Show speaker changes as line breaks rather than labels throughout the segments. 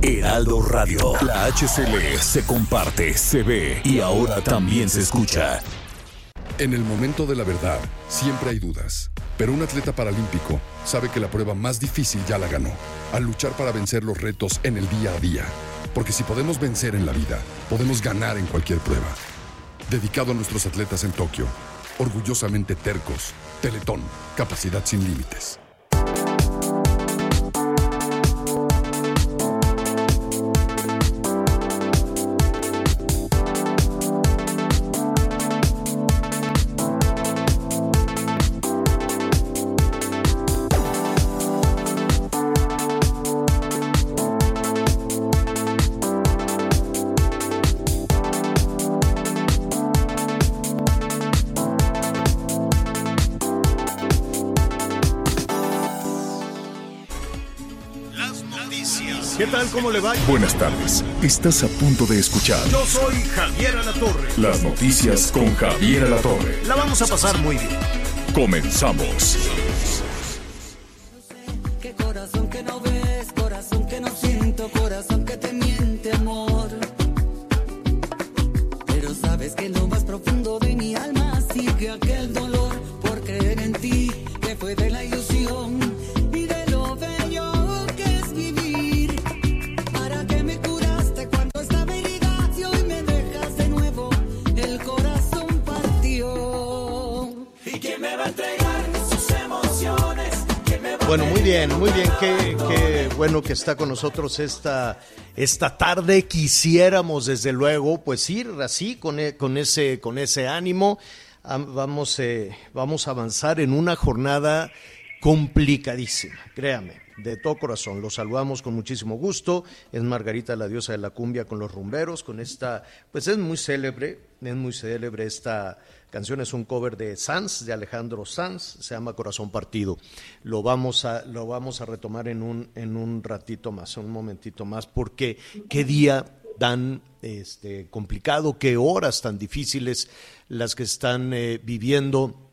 Heraldo Radio. La HCL se comparte, se ve y ahora también se escucha.
En el momento de la verdad, siempre hay dudas. Pero un atleta paralímpico sabe que la prueba más difícil ya la ganó. Al luchar para vencer los retos en el día a día. Porque si podemos vencer en la vida, podemos ganar en cualquier prueba. Dedicado a nuestros atletas en Tokio. Orgullosamente tercos. Teletón. Capacidad sin límites.
Le?
Buenas tardes. Estás a punto de escuchar
Yo soy Javier Alatorre.
las noticias con Javier Alatorre.
La vamos a pasar muy bien.
Comenzamos.
Qué corazón
bien, muy bien. Qué, bueno que está con nosotros esta, esta tarde. Quisiéramos, desde luego, pues ir así, con, e- con, ese, con ese ánimo. Am- Vamos, eh, vamos a avanzar en una jornada complicadísima, créame, de todo corazón. Los saludamos con muchísimo gusto. Es Margarita, la diosa de la cumbia, con los rumberos, con esta, pues es muy célebre, es muy célebre esta canción, es un cover de Sanz, de Alejandro Sanz, se llama Corazón Partido. Lo vamos a, lo vamos a retomar en un, en un ratito más, un momentito más, porque qué día tan este, complicado, qué horas tan difíciles las que están eh, viviendo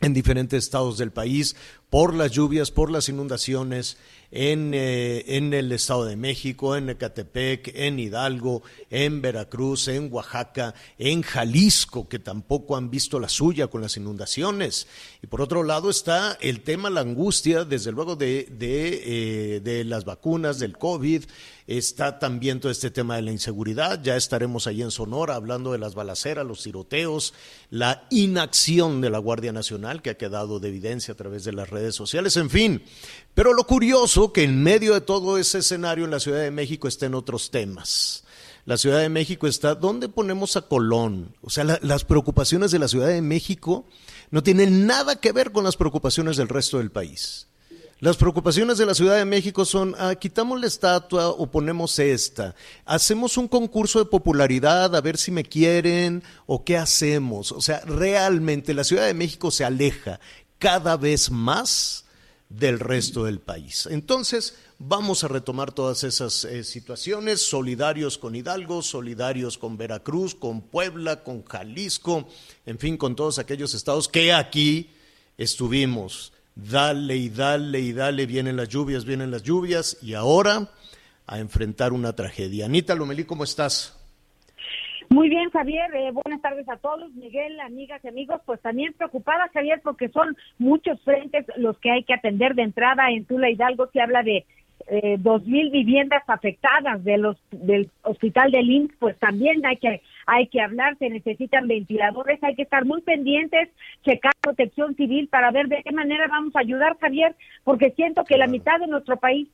en diferentes estados del país por las lluvias, por las inundaciones en, eh, en el Estado de México, en Ecatepec, en Hidalgo, en Veracruz, en Oaxaca, en Jalisco, que tampoco han visto la suya con las inundaciones. Y por otro lado está el tema, la angustia, desde luego, de, de, eh, de las vacunas, del COVID. Está también todo este tema de la inseguridad. Ya estaremos ahí en Sonora hablando de las balaceras, los tiroteos, la inacción de la Guardia Nacional que ha quedado de evidencia a través de las redes sociales, en fin. Pero lo curioso que en medio de todo ese escenario en la Ciudad de México estén otros temas. La Ciudad de México está, ¿dónde ponemos a Colón? O sea, la- las preocupaciones de la Ciudad de México no tienen nada que ver con las preocupaciones del resto del país. Las preocupaciones de la Ciudad de México son, ah, quitamos la estatua o ponemos esta, hacemos un concurso de popularidad a ver si me quieren o qué hacemos. O sea, realmente la Ciudad de México se aleja cada vez más del resto del país. Entonces, vamos a retomar todas esas eh, situaciones, solidarios con Hidalgo, solidarios con Veracruz, con Puebla, con Jalisco, en fin, con todos aquellos estados que aquí estuvimos. Dale y dale y dale, vienen las lluvias, vienen las lluvias, y ahora a enfrentar una tragedia. Anita Lomelí, ¿cómo estás?
Muy bien, Javier. eh, buenas tardes a todos. Miguel, amigas y amigos, pues también preocupada, Javier, porque son muchos frentes los que hay que atender de entrada. En Tula Hidalgo se habla de eh, dos mil viviendas afectadas de los del hospital del IMSS, pues también hay que hay que hablar, se necesitan ventiladores, hay que estar muy pendientes, checar protección civil para ver de qué manera vamos a ayudar, Javier, porque siento que la mitad de nuestro país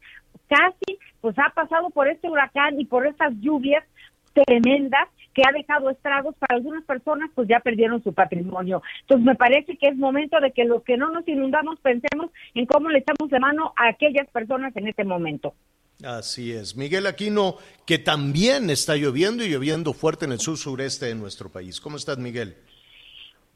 casi pues ha pasado por este huracán y por estas lluvias tremendas que ha dejado estragos para algunas personas, pues ya perdieron su patrimonio. Entonces me parece que es momento de que los que no nos inundamos pensemos en cómo le echamos de mano a aquellas personas en este momento.
Así es. Miguel Aquino, que también está lloviendo y lloviendo fuerte en el sur sureste de nuestro país. ¿Cómo estás, Miguel?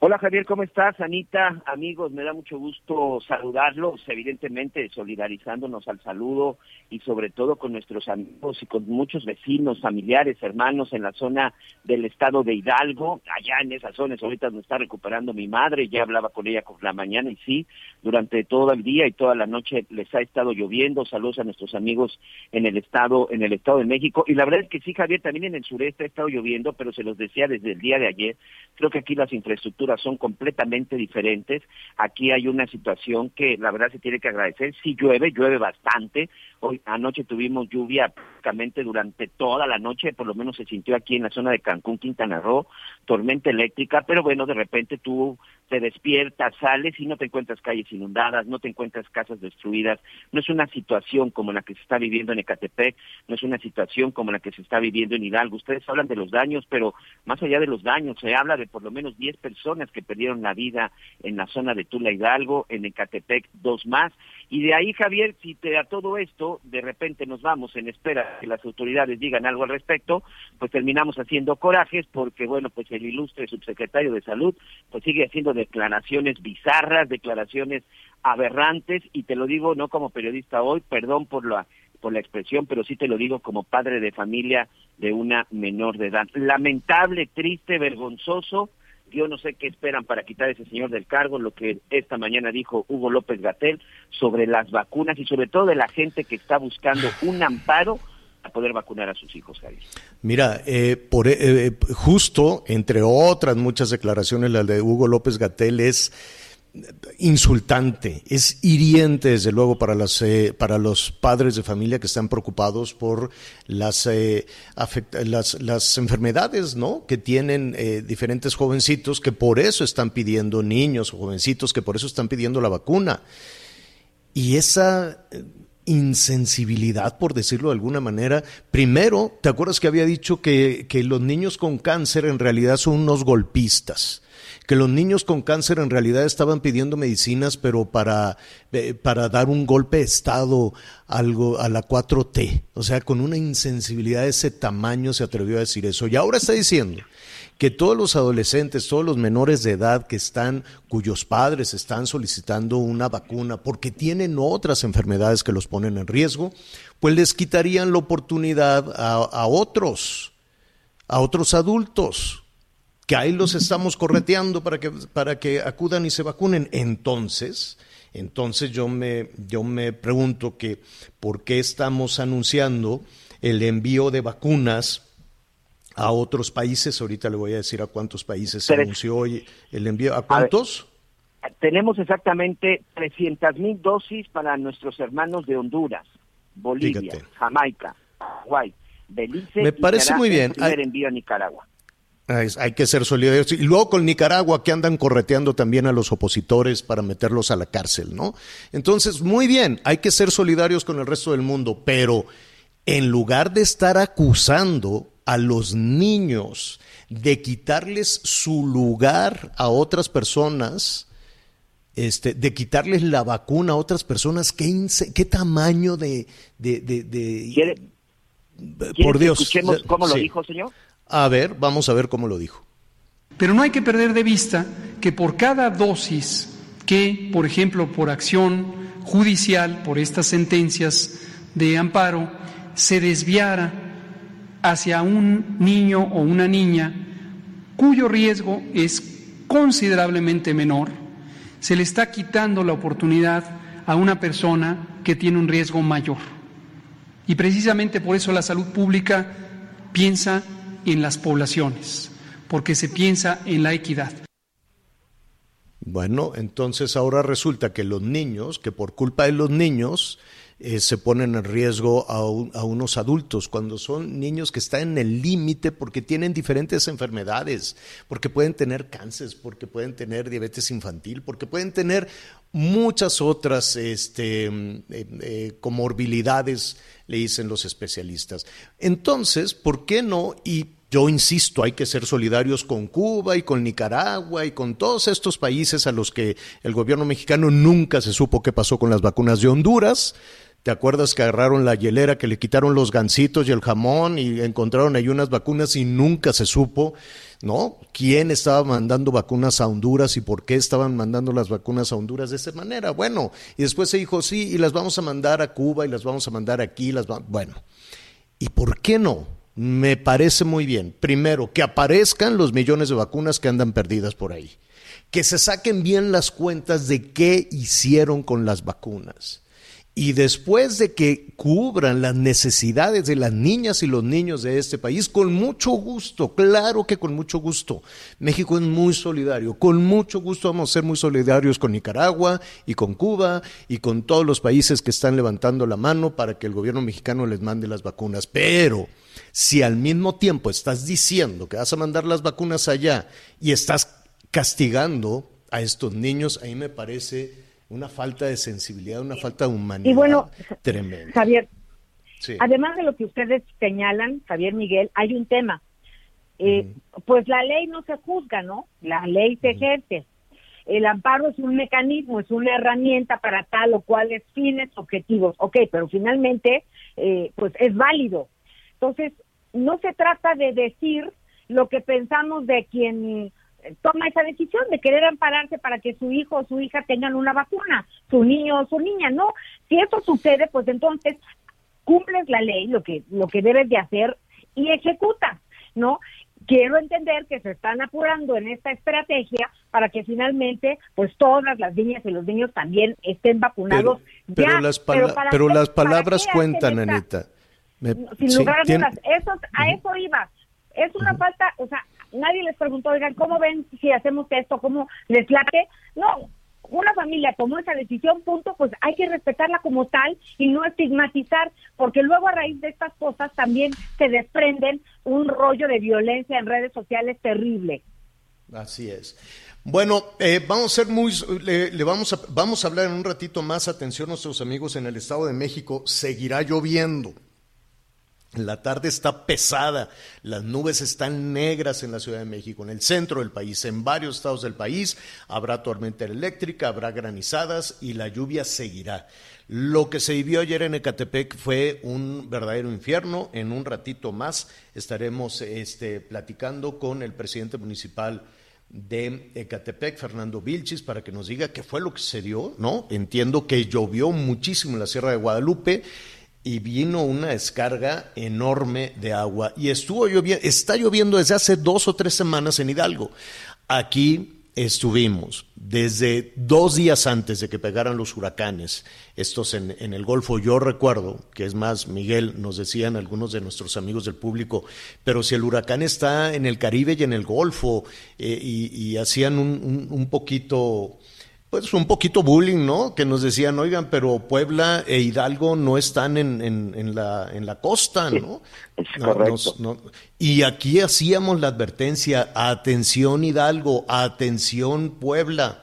Hola Javier, ¿cómo estás? Anita, amigos, me da mucho gusto saludarlos, evidentemente solidarizándonos al saludo y sobre todo con nuestros amigos y con muchos vecinos, familiares, hermanos en la zona del estado de Hidalgo, allá en esas zonas, ahorita me está recuperando mi madre, ya hablaba con ella por la mañana y sí, durante todo el día y toda la noche les ha estado lloviendo, saludos a nuestros amigos en el estado, en el estado de México, y la verdad es que sí, Javier, también en el sureste ha estado lloviendo, pero se los decía desde el día de ayer, creo que aquí las infraestructuras son completamente diferentes. Aquí hay una situación que la verdad se tiene que agradecer. Si llueve, llueve bastante. Hoy anoche tuvimos lluvia prácticamente durante toda la noche, por lo menos se sintió aquí en la zona de Cancún, Quintana Roo, tormenta eléctrica, pero bueno, de repente tú te despiertas, sales y no te encuentras calles inundadas, no te encuentras casas destruidas. No es una situación como la que se está viviendo en Ecatepec, no es una situación como la que se está viviendo en Hidalgo. Ustedes hablan de los daños, pero más allá de los daños, se habla de por lo menos 10 personas que perdieron la vida en la zona de Tula Hidalgo, en Ecatepec dos más. Y de ahí, Javier, si te da todo esto, de repente nos vamos en espera que las autoridades digan algo al respecto, pues terminamos haciendo corajes porque, bueno, pues el ilustre subsecretario de Salud pues sigue haciendo declaraciones bizarras, declaraciones aberrantes, y te lo digo no como periodista hoy, perdón por la por la expresión, pero sí te lo digo como padre de familia de una menor de edad. Lamentable, triste, vergonzoso yo no sé qué esperan para quitar a ese señor del cargo, lo que esta mañana dijo Hugo López Gatel sobre las vacunas y sobre todo de la gente que está buscando un amparo a poder vacunar a sus hijos, Javier.
Mira, eh, por, eh, eh, justo, entre otras muchas declaraciones, la de Hugo López Gatel es insultante, es hiriente desde luego para, las, eh, para los padres de familia que están preocupados por las, eh, las, enfermedades ¿no? que tienen eh, diferentes jovencitos que por eso están pidiendo niños o jovencitos que por eso están pidiendo la vacuna. Y esa insensibilidad, por decirlo de alguna manera, primero, ¿te acuerdas que había dicho que, que los niños con cáncer en realidad son unos golpistas? Que los niños con cáncer en realidad estaban pidiendo medicinas, pero para, eh, para dar un golpe de Estado algo, a la 4T. O sea, con una insensibilidad de ese tamaño se atrevió a decir eso. Y ahora está diciendo que todos los adolescentes, todos los menores de edad que están, cuyos padres están solicitando una vacuna porque tienen otras enfermedades que los ponen en riesgo, pues les quitarían la oportunidad a, a otros, a otros adultos que ahí los estamos correteando para que, para que acudan y se vacunen. Entonces, entonces yo me, yo me pregunto que por qué estamos anunciando el envío de vacunas a otros países. Ahorita le voy a decir a cuántos países se anunció hoy el envío. ¿A cuántos?
tenemos exactamente 300 mil dosis para nuestros hermanos de Honduras, Bolivia, Jamaica, Hawaii, Belice.
Me parece muy bien.
El primer envío a Nicaragua.
Hay que ser solidarios. Y luego con Nicaragua, que andan correteando también a los opositores para meterlos a la cárcel, ¿no? Entonces, muy bien, hay que ser solidarios con el resto del mundo, pero en lugar de estar acusando a los niños de quitarles su lugar a otras personas, este, de quitarles la vacuna a otras personas, qué, qué tamaño de... de,
por Dios. Escuchemos cómo lo dijo, señor.
A ver, vamos a ver cómo lo dijo.
Pero no hay que perder de vista que por cada dosis que, por ejemplo, por acción judicial, por estas sentencias de amparo, se desviara hacia un niño o una niña cuyo riesgo es considerablemente menor, se le está quitando la oportunidad a una persona que tiene un riesgo mayor. Y precisamente por eso la salud pública piensa en las poblaciones, porque se piensa en la equidad.
Bueno, entonces ahora resulta que los niños, que por culpa de los niños, eh, se ponen en riesgo a, unos adultos, cuando son niños que están en el límite porque tienen diferentes enfermedades, porque pueden tener cáncer, porque pueden tener diabetes infantil, porque pueden tener muchas otras este, eh, eh, comorbilidades, le dicen los especialistas. Entonces, ¿por qué no? Y Yo insisto, hay que ser solidarios con Cuba y con Nicaragua y con todos estos países a los que el gobierno mexicano nunca se supo qué pasó con las vacunas de Honduras. ¿Te acuerdas que agarraron la hielera, que le quitaron los gancitos y el jamón y encontraron ahí unas vacunas y nunca se supo, ¿no? ¿Quién estaba mandando vacunas a Honduras y por qué estaban mandando las vacunas a Honduras de esa manera? Bueno, y después se dijo, sí, y las vamos a mandar a Cuba y las vamos a mandar aquí, las bueno. ¿Y por qué no? Me parece muy bien. Primero, que aparezcan los millones de vacunas que andan perdidas por ahí. Que se saquen bien las cuentas de qué hicieron con las vacunas y después de que cubran las necesidades de las niñas y los niños de este país, con mucho gusto, claro que con mucho gusto. México es muy solidario, con mucho gusto vamos a ser muy solidarios con Nicaragua y con Cuba y con todos los países que están levantando la mano para que el gobierno mexicano les mande las vacunas. Pero si al mismo tiempo estás diciendo que vas a mandar las vacunas allá y estás castigando a estos niños, ahí me parece una falta de sensibilidad, una falta de humanidad
y bueno,
tremenda.
Javier, además de lo que ustedes señalan, Javier Miguel, hay un tema. Eh, Pues la ley no se juzga, ¿no? La ley se ejerce. El amparo es un mecanismo, es una herramienta para tal o cuales fines, objetivos. Ok, pero finalmente, eh, pues es válido. Entonces, no se trata de decir lo que pensamos de quien toma esa decisión de querer ampararse para que su hijo o su hija tengan una vacuna, su niño o su niña, ¿no? Si eso sucede, pues entonces cumples la ley, lo que, lo que debes de hacer y ejecutas, ¿no? Quiero entender que se están apurando en esta estrategia para que finalmente, pues todas las niñas y los niños también estén vacunados.
Pero, las, pero las palabras cuentan, Anita.
sin lugar a dudas, eso, a eso iba. Es una falta, o sea, nadie les preguntó, oigan, ¿cómo ven si hacemos esto? ¿Cómo les late? No, una familia tomó esa decisión, punto, pues hay que respetarla como tal y no estigmatizar, porque luego a raíz de estas cosas también se desprenden un rollo de violencia en redes sociales terrible.
Así es. Bueno, eh, vamos a ser muy, le, vamos, a, vamos a hablar en un ratito más. Atención, nuestros amigos en el Estado de México, seguirá lloviendo. La tarde está pesada, las nubes están negras en la Ciudad de México, en el centro del país, en varios estados del país habrá tormenta eléctrica, habrá granizadas y la lluvia seguirá. Lo que se vivió ayer en Ecatepec fue un verdadero infierno. En un ratito más estaremos este, platicando con el presidente municipal de Ecatepec, Fernando Vilchis, para que nos diga qué fue lo que se dio, ¿no? Entiendo que llovió muchísimo en la Sierra de Guadalupe y vino una descarga enorme de agua y estuvo lloviendo, está lloviendo desde hace dos o tres semanas en Hidalgo. Aquí estuvimos desde dos días antes de que pegaran los huracanes, estos en, el Golfo. Yo recuerdo, que es más, Miguel, nos decían algunos de nuestros amigos del público, pero si el huracán está en el Caribe y en el Golfo, eh, y, hacían un poquito pues un poquito bullying, ¿no? Que nos decían, oigan, pero Puebla e Hidalgo no están en, en, la, en la costa, ¿no?
es correcto.
y aquí hacíamos la advertencia, atención Hidalgo, atención Puebla,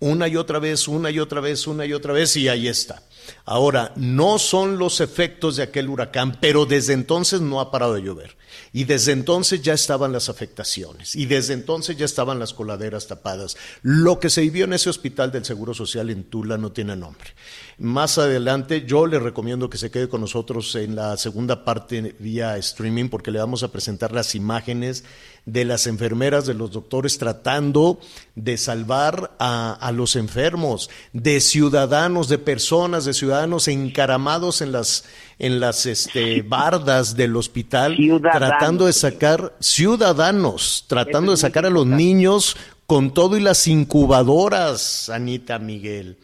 una y otra vez, una y otra vez, una y otra vez, y ahí está. Ahora, no son los efectos de aquel huracán, pero desde entonces no ha parado de llover. Y desde entonces ya estaban las afectaciones, y desde entonces ya estaban las coladeras tapadas. Lo que se vivió en ese hospital del Seguro Social en Tula no tiene nombre. Más adelante yo le recomiendo que se quede con nosotros en la segunda parte vía streaming porque le vamos a presentar las imágenes de las enfermeras, de los doctores tratando de salvar a, los enfermos, de ciudadanos, de personas, de ciudadanos encaramados en las, en las este, bardas del hospital, tratando de sacar ciudadanos, tratando de sacar a los niños con todo y las incubadoras, Anita Miguel.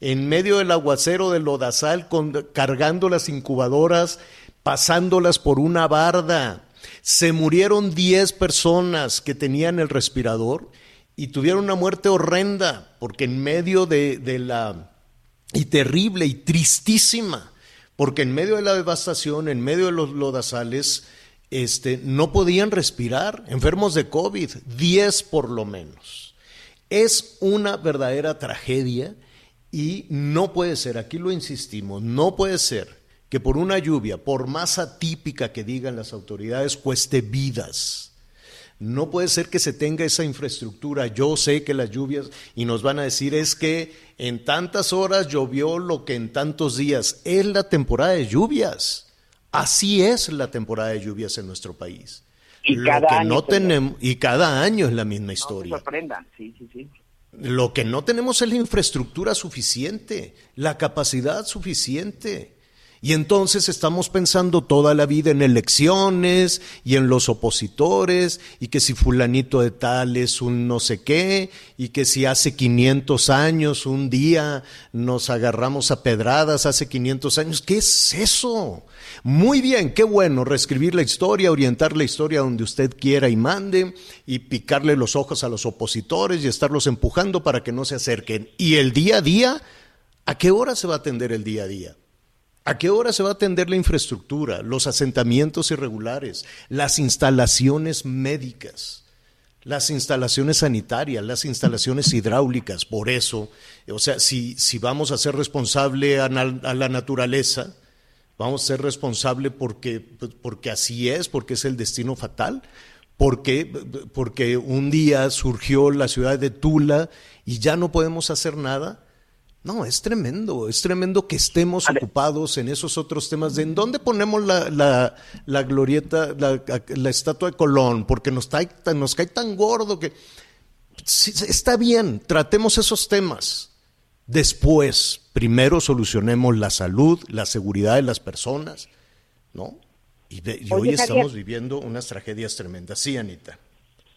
En medio del aguacero del lodazal, cargando las incubadoras, pasándolas por una barda. Se murieron 10 personas que tenían el respirador y tuvieron una muerte horrenda, porque en medio de, de la... y terrible y tristísima, porque en medio de la devastación, en medio de los lodazales, este, no podían respirar, enfermos de COVID, 10 por lo menos. Es una verdadera tragedia y no puede ser, aquí lo insistimos, no puede ser que por una lluvia, por más atípica que digan las autoridades, cueste vidas. No puede ser que se tenga esa infraestructura. Yo sé que las lluvias, y nos van a decir, es que en tantas horas llovió lo que en tantos días. Es la temporada de lluvias. Así es la temporada de lluvias en nuestro país.
Y
Lo
cada
que
año
no
tenemos.
y cada año es la misma
No se
historia.
sorprendan, sí, sí, sí.
Lo que no tenemos es la infraestructura suficiente, la capacidad suficiente. Y entonces estamos pensando toda la vida en elecciones y en los opositores y que si fulanito de tal es un no sé qué y que si hace 500 años un día nos agarramos a pedradas hace 500 años. ¿Qué es eso? Muy bien, qué bueno reescribir la historia, orientar la historia donde usted quiera y mande y picarle los ojos a los opositores y estarlos empujando para que no se acerquen. ¿Y el día a día? ¿A qué hora se va a atender el día a día? ¿A qué hora se va a atender la infraestructura, los asentamientos irregulares, las instalaciones médicas, las instalaciones sanitarias, las instalaciones hidráulicas? Por eso, o sea, si, si vamos a ser responsable a, a la naturaleza, vamos a ser responsable porque, porque así es, porque es el destino fatal, porque, porque un día surgió la ciudad de Tula y ya no podemos hacer nada. No, es tremendo, es tremendo que estemos
A
ocupados en esos otros temas de en dónde ponemos la, la, la glorieta, la, la estatua de Colón, porque nos, cae tan- nos cae tan gordo que Sí, está bien, tratemos esos temas. Después, primero solucionemos la salud, la seguridad de las personas, ¿no? Y, de- y hoy
Javier.
estamos viviendo unas tragedias tremendas. Sí, Anita.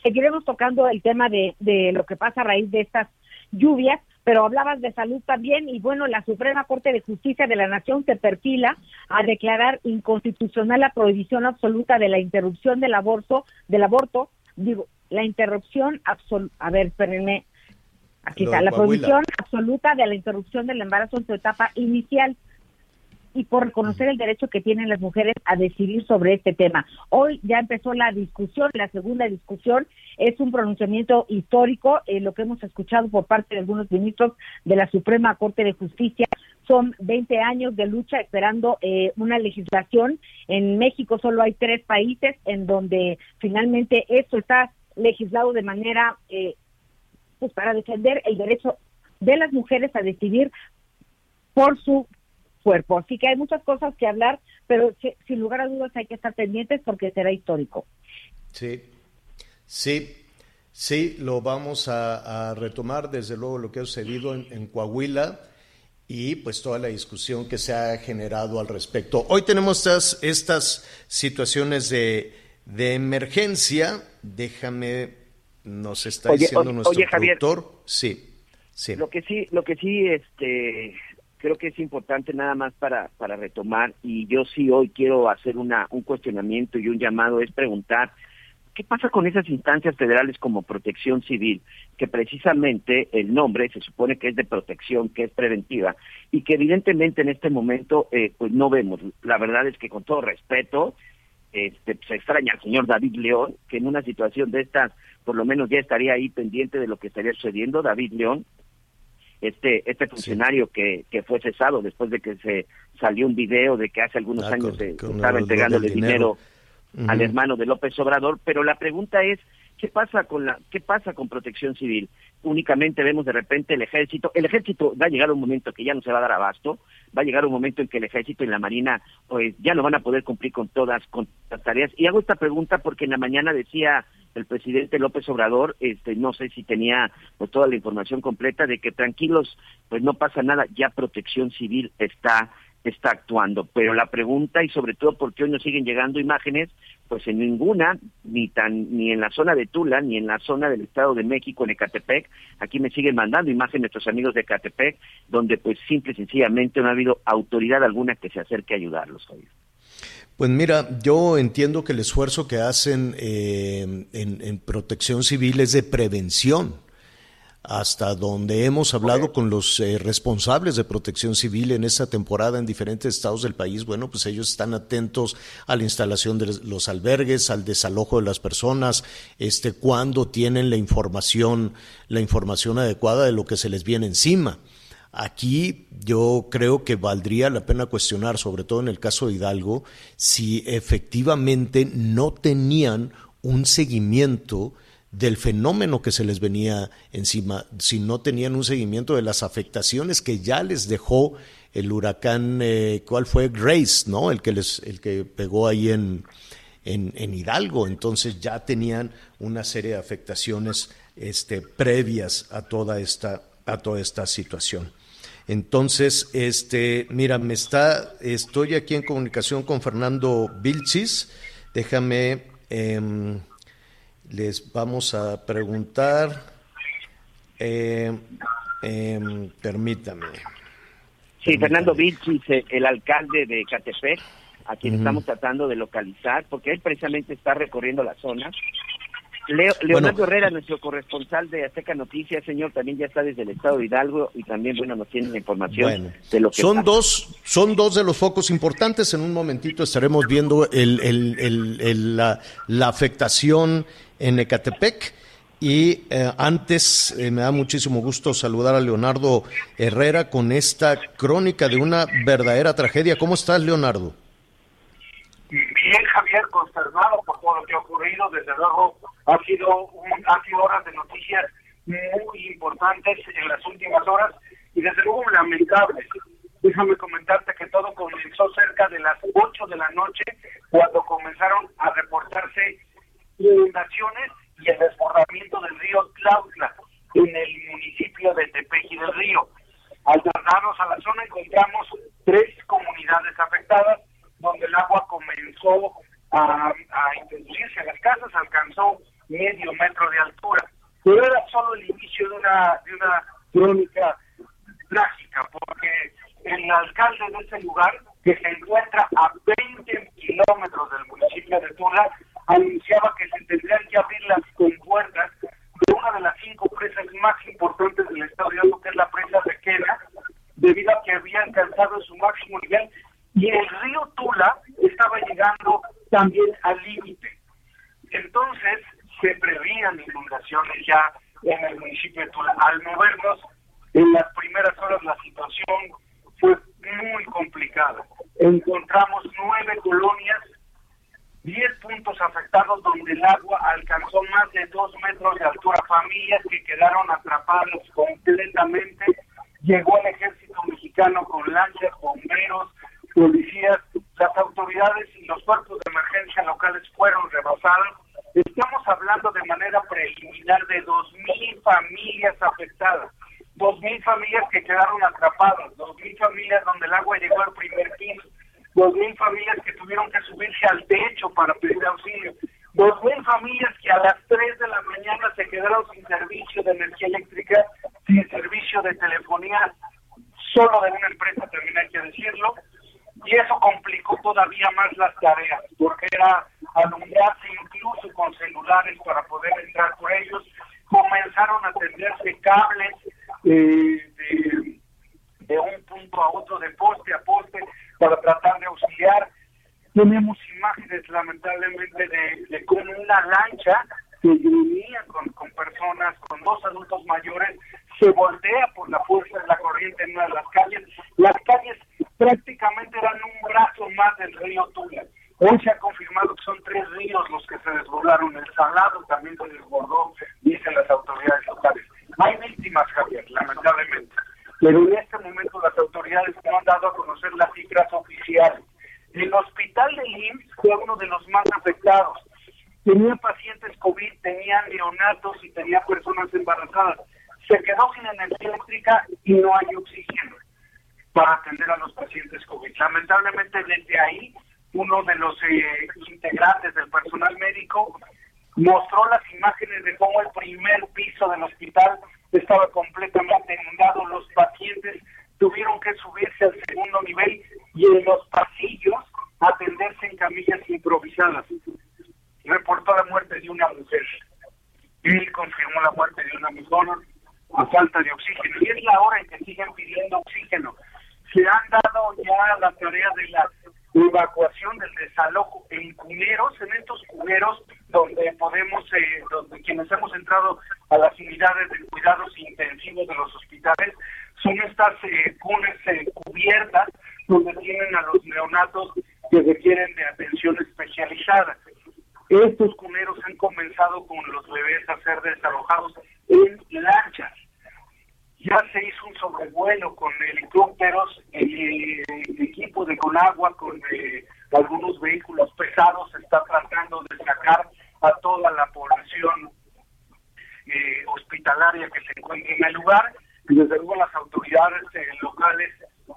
Seguiremos tocando el tema de, de lo que pasa a raíz de estas lluvias, pero hablabas de salud también y bueno, la Suprema Corte de Justicia de la Nación se perfila a declarar inconstitucional la prohibición absoluta de la interrupción del aborto, del aborto, digo, la interrupción absoluta, a ver, espérenme, aquí está, la prohibición absoluta de la interrupción del embarazo en su etapa inicial y por reconocer el derecho que tienen las mujeres a decidir sobre este tema. Hoy ya empezó la discusión, la segunda discusión es un pronunciamiento histórico, eh, lo que hemos escuchado por parte de algunos ministros de la Suprema Corte de Justicia. Son 20 años de lucha esperando eh, una legislación. En México solo hay tres países en donde finalmente esto está legislado de manera eh, pues para defender el derecho de las mujeres a decidir por su cuerpo. Así que hay muchas cosas que hablar, pero si- sin lugar a dudas hay que estar pendientes porque será histórico.
Sí, sí, sí, lo vamos a, a retomar, desde luego, lo que ha sucedido en, en Coahuila y pues toda la discusión que se ha generado al respecto. Hoy tenemos estas, estas situaciones de, de emergencia. Déjame, nos está
Oye,
diciendo
oye,
nuestro
oye, Javier.
productor. Sí, sí.
Lo que sí, lo que sí, este, creo que es importante nada más para para retomar y yo sí hoy quiero hacer una un cuestionamiento y un llamado es preguntar qué pasa con esas instancias federales como Protección Civil que precisamente el nombre se supone que es de protección, que es preventiva y que evidentemente en este momento eh, pues no vemos. La verdad es que con todo respeto este, se extraña al señor David León, que en una situación de estas, por lo menos ya estaría ahí pendiente de lo que estaría sucediendo. David León, este este funcionario que, que fue cesado después de que se salió un video de que hace algunos
Ah,
años
con-
se
con
estaba entregándole dinero,
dinero.
al hermano de López Obrador, pero la pregunta es ¿qué pasa con la qué pasa con Protección Civil? Únicamente vemos de repente el ejército, el ejército va a llegar un momento que ya no se va a dar abasto, va a llegar un momento en que el ejército y la marina pues ya no van a poder cumplir con todas con las tareas. Y hago esta pregunta porque en la mañana decía el presidente López Obrador, este no sé si tenía pues toda la información completa de que tranquilos, pues no pasa nada, ya Protección Civil está está actuando, pero la pregunta y sobre todo porque hoy nos siguen llegando imágenes, pues en ninguna, ni tan ni en la zona de Tula, ni en la zona del Estado de México, en Ecatepec, aquí me siguen mandando imágenes nuestros amigos de Ecatepec, donde pues simple y sencillamente no ha habido autoridad alguna que se acerque a ayudarlos, Javier.
Pues mira, yo entiendo que el esfuerzo que hacen eh, en, en protección civil es de prevención. Hasta donde hemos hablado con los eh, responsables de protección civil en esta temporada en diferentes estados del país, bueno, pues ellos están atentos a la instalación de los albergues, al desalojo de las personas, este, cuando tienen la información, la información adecuada de lo que se les viene encima. Aquí yo creo que valdría la pena cuestionar, sobre todo en el caso de Hidalgo, si efectivamente no tenían un seguimiento del fenómeno que se les venía encima, si no tenían un seguimiento de las afectaciones que ya les dejó el huracán, eh, ¿cuál fue? Grace, ¿no? El que, les, el que pegó ahí en, en, en, Hidalgo. Entonces ya tenían una serie de afectaciones este, previas a toda esta, a toda esta situación. Entonces, este, mira, me está, estoy aquí en comunicación con Fernando Vilchis. Déjame, eh, les vamos a preguntar. Eh, eh, permítame.
Sí, Fernando Vilchis, el alcalde de Catepec, a quien uh -huh. estamos tratando de localizar, porque él precisamente está recorriendo la zona Leo, Leonardo bueno, Herrera, nuestro corresponsal de Azteca Noticias, señor, también ya está desde el estado de Hidalgo y también, bueno, nos tiene la información bueno, de lo que
son pasa. dos Son dos de los focos importantes. En un momentito estaremos viendo el, el, el, la, la, afectación en Ecatepec. Y eh, antes eh, me da muchísimo gusto saludar a Leonardo Herrera con esta crónica de una verdadera tragedia. ¿Cómo estás, Leonardo?
Bien, Javier, consternado por todo lo que ha ocurrido. Desde luego, ha sido, un, ha sido horas de noticias muy importantes en las últimas horas y desde luego lamentables. Déjame comentarte que todo comenzó cerca de las 8 de la noche cuando comenzaron a reportarse inundaciones y el desbordamiento del río Tlautla en el municipio de Tepeji del Río. Al trasladarnos a la zona encontramos tres comunidades afectadas donde el agua comenzó a, a introducirse a las casas, alcanzó medio metro de altura. Pero era solo el inicio de una, de una crónica trágica, porque el alcalde de ese lugar, que se encuentra a 20 kilómetros del municipio de Tula, anunciaba que se tendrían que abrir las compuertas de una de las cinco presas más importantes del estado de Hidalgo, que es la presa de Quena, debido a que había alcanzado su máximo nivel y el río Tula estaba llegando también al límite. Entonces, se prevían inundaciones ya en el municipio de Tula. Al movernos en las primeras horas la situación fue muy complicada. Encontramos nueve colonias, diez puntos afectados donde el agua alcanzó más de dos metros de altura, familias que quedaron atrapadas completamente. Llegó el ejército mexicano con lanchas, bomberos, policías, las autoridades y los cuerpos de emergencia locales fueron rebasados. Estamos hablando de manera preliminar de 2.000 familias afectadas, 2.000 familias que quedaron atrapadas, 2.000 familias donde el agua llegó al primer piso, 2.000 familias que tuvieron que subirse al techo para pedir auxilio, 2.000 familias que a las 3 de la mañana se quedaron sin servicio de energía eléctrica, sin servicio de telefonía, solo de una empresa, también hay que decirlo, y eso complicó todavía más las tareas, porque era alumbrarse incluso con celulares para poder entrar por ellos. Comenzaron a tenderse cables eh, de, un punto a otro, de poste a poste, para tratar. Tenemos imágenes, lamentablemente, de, de una lancha venía con, con personas, con dos adultos mayores, se voltea por la fuerza de la corriente en una de las calles. Las calles prácticamente eran un brazo más del río Tula. Hoy se ha confirmado que son tres ríos los que se desbordaron. El Salado también se desbordó, dicen las autoridades locales. Hay víctimas, Javier, lamentablemente. Pero en este momento las autoridades no han dado a conocer las cifras oficiales. El hospital de IMSS fue uno de los más afectados. Tenía pacientes COVID, tenía neonatos y tenía personas embarazadas. Se quedó sin energía eléctrica y no hay oxígeno para atender a los pacientes COVID. Lamentablemente desde ahí uno de los eh, integrantes del personal médico mostró las imágenes de cómo el primer piso del hospital estaba completamente inundado, los pacientes tuvieron que subirse al segundo nivel y en los pasillos atenderse en camillas improvisadas. Reportó la muerte de una mujer. Él confirmó la muerte de una mujer a falta de oxígeno. Y es la hora en que siguen pidiendo oxígeno. Se han dado ya la tarea de la evacuación del desalojo en cuneros, en estos cuneros donde podemos, eh, donde quienes hemos entrado a las unidades de cuidados intensivos de los hospitales, son estas eh, casos que requieren de atención especializada. Estos cuneros han comenzado con los bebés a ser desalojados en lanchas. Ya se hizo un sobrevuelo con helicópteros, el, el equipo de Conagua con eh, algunos vehículos pesados está tratando de sacar a toda la población eh, hospitalaria que se encuentra en el lugar. Y desde luego las autoridades eh, locales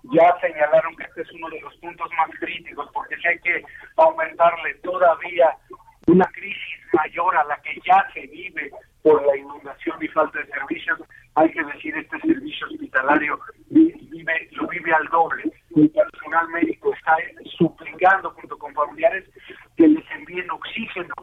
ya señalaron que este es uno de los puntos más críticos, porque si hay que aumentarle todavía una crisis mayor a la que ya se vive por la inundación y falta de servicios, hay que decir este servicio hospitalario vive, lo vive al doble. El personal médico está suplicando junto con familiares que les envíen oxígeno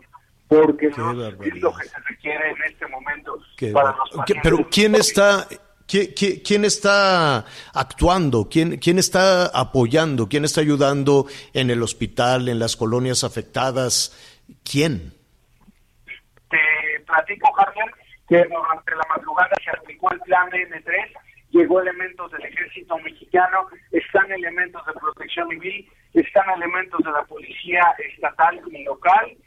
porque no es lo que se requiere en este momento para los pacientes.
Pero ¿quién está ¿Quién, está actuando? ¿Quién, ¿Quién está apoyando? ¿Quién está ayudando en el hospital, en las colonias afectadas? ¿Quién?
Te platico, Javier, que durante la madrugada se aplicó el plan N3, llegó elementos del ejército mexicano, están elementos de protección civil, están elementos de la policía estatal y local,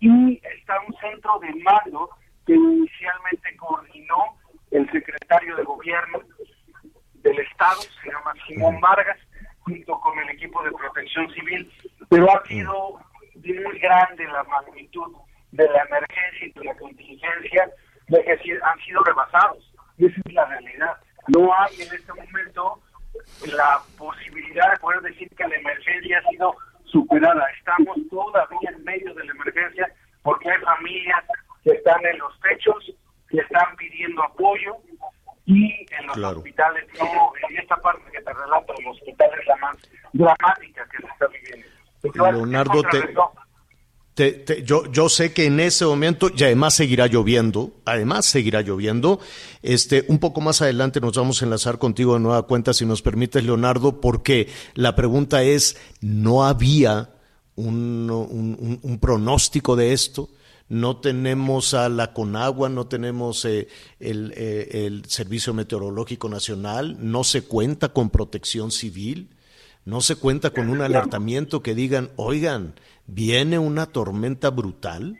y está un centro de mando que inicialmente coordinó el secretario de gobierno del estado, se llama Simón Vargas, junto con el equipo de protección civil, pero ha sido muy grande la magnitud de la emergencia y de la contingencia, han sido rebasados. Esa es la realidad. No hay en este momento la posibilidad de poder decir que la emergencia ha sido superada. Estamos todavía en medio de la emergencia porque hay familias que están en los techos, apoyo y en los hospitales, no, en esta parte que te relato, los hospitales la más dramática que se está viviendo.
Leonardo, te, te, yo, yo sé que en ese momento, y además seguirá lloviendo, además seguirá lloviendo, este, un poco más adelante nos vamos a enlazar contigo de nueva cuenta, si nos permites, Leonardo, porque la pregunta es, ¿no había un, un, un pronóstico de esto? No tenemos a la Conagua, no tenemos eh, el, eh, el, Servicio Meteorológico Nacional, no se cuenta con protección civil, no se cuenta con un alertamiento que digan, oigan, viene una tormenta brutal.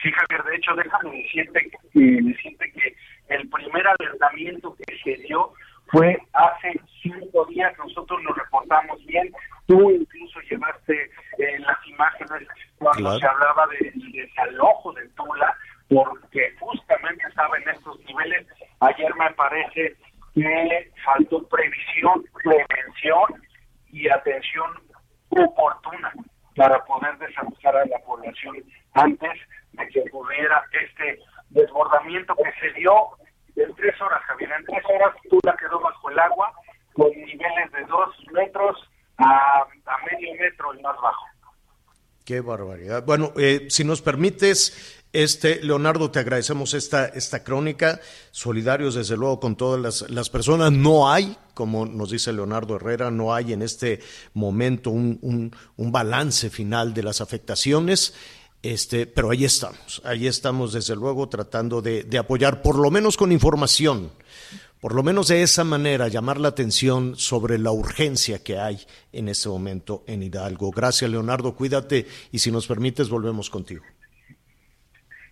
Sí, Javier, de hecho, déjame decirte, decirte que el primer alertamiento que se dio fue hace cinco días, nosotros lo reportamos bien, tú incluso llevaste eh, las imágenes cuando se hablaba del desalojo de Tula, porque justamente estaba en estos niveles. Ayer me parece que faltó previsión, prevención y atención oportuna para poder desalojar a la población antes de que ocurriera este desbordamiento que se dio en tres horas, Javier. En tres horas Tula quedó bajo el agua con niveles de dos metros a, a medio metro el más bajo.
Qué barbaridad. Bueno, eh, si nos permites, este, Leonardo, te agradecemos esta, esta crónica, solidarios desde luego con todas las, las, personas. No hay, como nos dice Leonardo Herrera, no hay en este momento un, un, un balance final de las afectaciones. Este, pero ahí estamos, ahí estamos desde luego tratando de, de apoyar, por lo menos con información, por lo menos de esa manera, llamar la atención sobre la urgencia que hay en este momento en Hidalgo. Gracias, Leonardo, cuídate y si nos permites, volvemos contigo.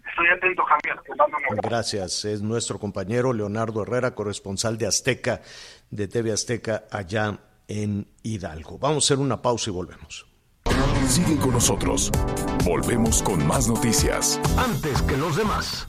Estoy atento, Javier.
Gracias, es nuestro compañero Leonardo Herrera, corresponsal de Azteca, de TV Azteca, allá en Hidalgo. Vamos a hacer una pausa y volvemos.
Sigue con nosotros. Volvemos con más noticias.
Antes que los demás.